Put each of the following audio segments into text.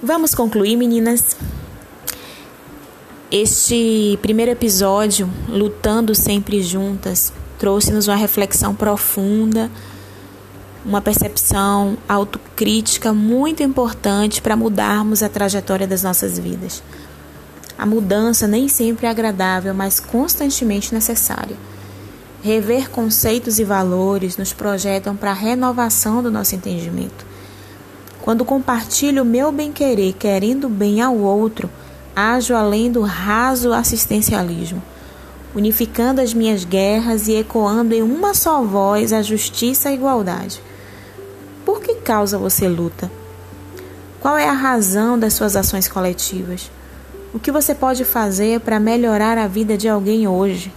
Vamos concluir, meninas. Este primeiro episódio, Lutando Sempre Juntas, trouxe-nos uma reflexão profunda, uma percepção autocrítica muito importante para mudarmos a trajetória das nossas vidas. A mudança nem sempre é agradável, mas constantemente necessária. Rever conceitos e valores nos projetam para a renovação do nosso entendimento. Quando compartilho meu bem-querer, querendo bem ao outro, ajo além do raso assistencialismo, unificando as minhas guerras e ecoando em uma só voz a justiça e a igualdade. Por que causa você luta? Qual é a razão das suas ações coletivas? O que você pode fazer para melhorar a vida de alguém hoje?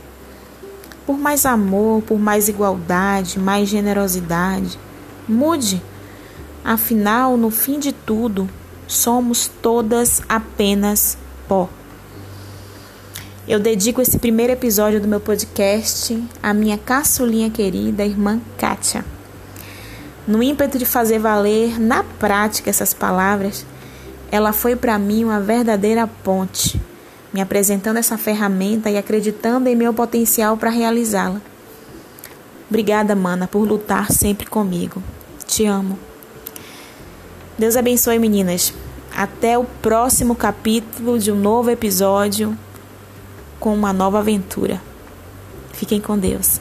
Por mais amor, por mais igualdade, mais generosidade, mude. Afinal, no fim de tudo, somos todas apenas pó. Eu dedico esse primeiro episódio do meu podcast à minha caçulinha querida, irmã Kátia. No ímpeto de fazer valer na prática essas palavras, ela foi para mim uma verdadeira ponte, me apresentando essa ferramenta e acreditando em meu potencial para realizá-la. Obrigada, mana, por lutar sempre comigo. Te amo. Deus abençoe, meninas. Até o próximo capítulo de um novo episódio com uma nova aventura. Fiquem com Deus.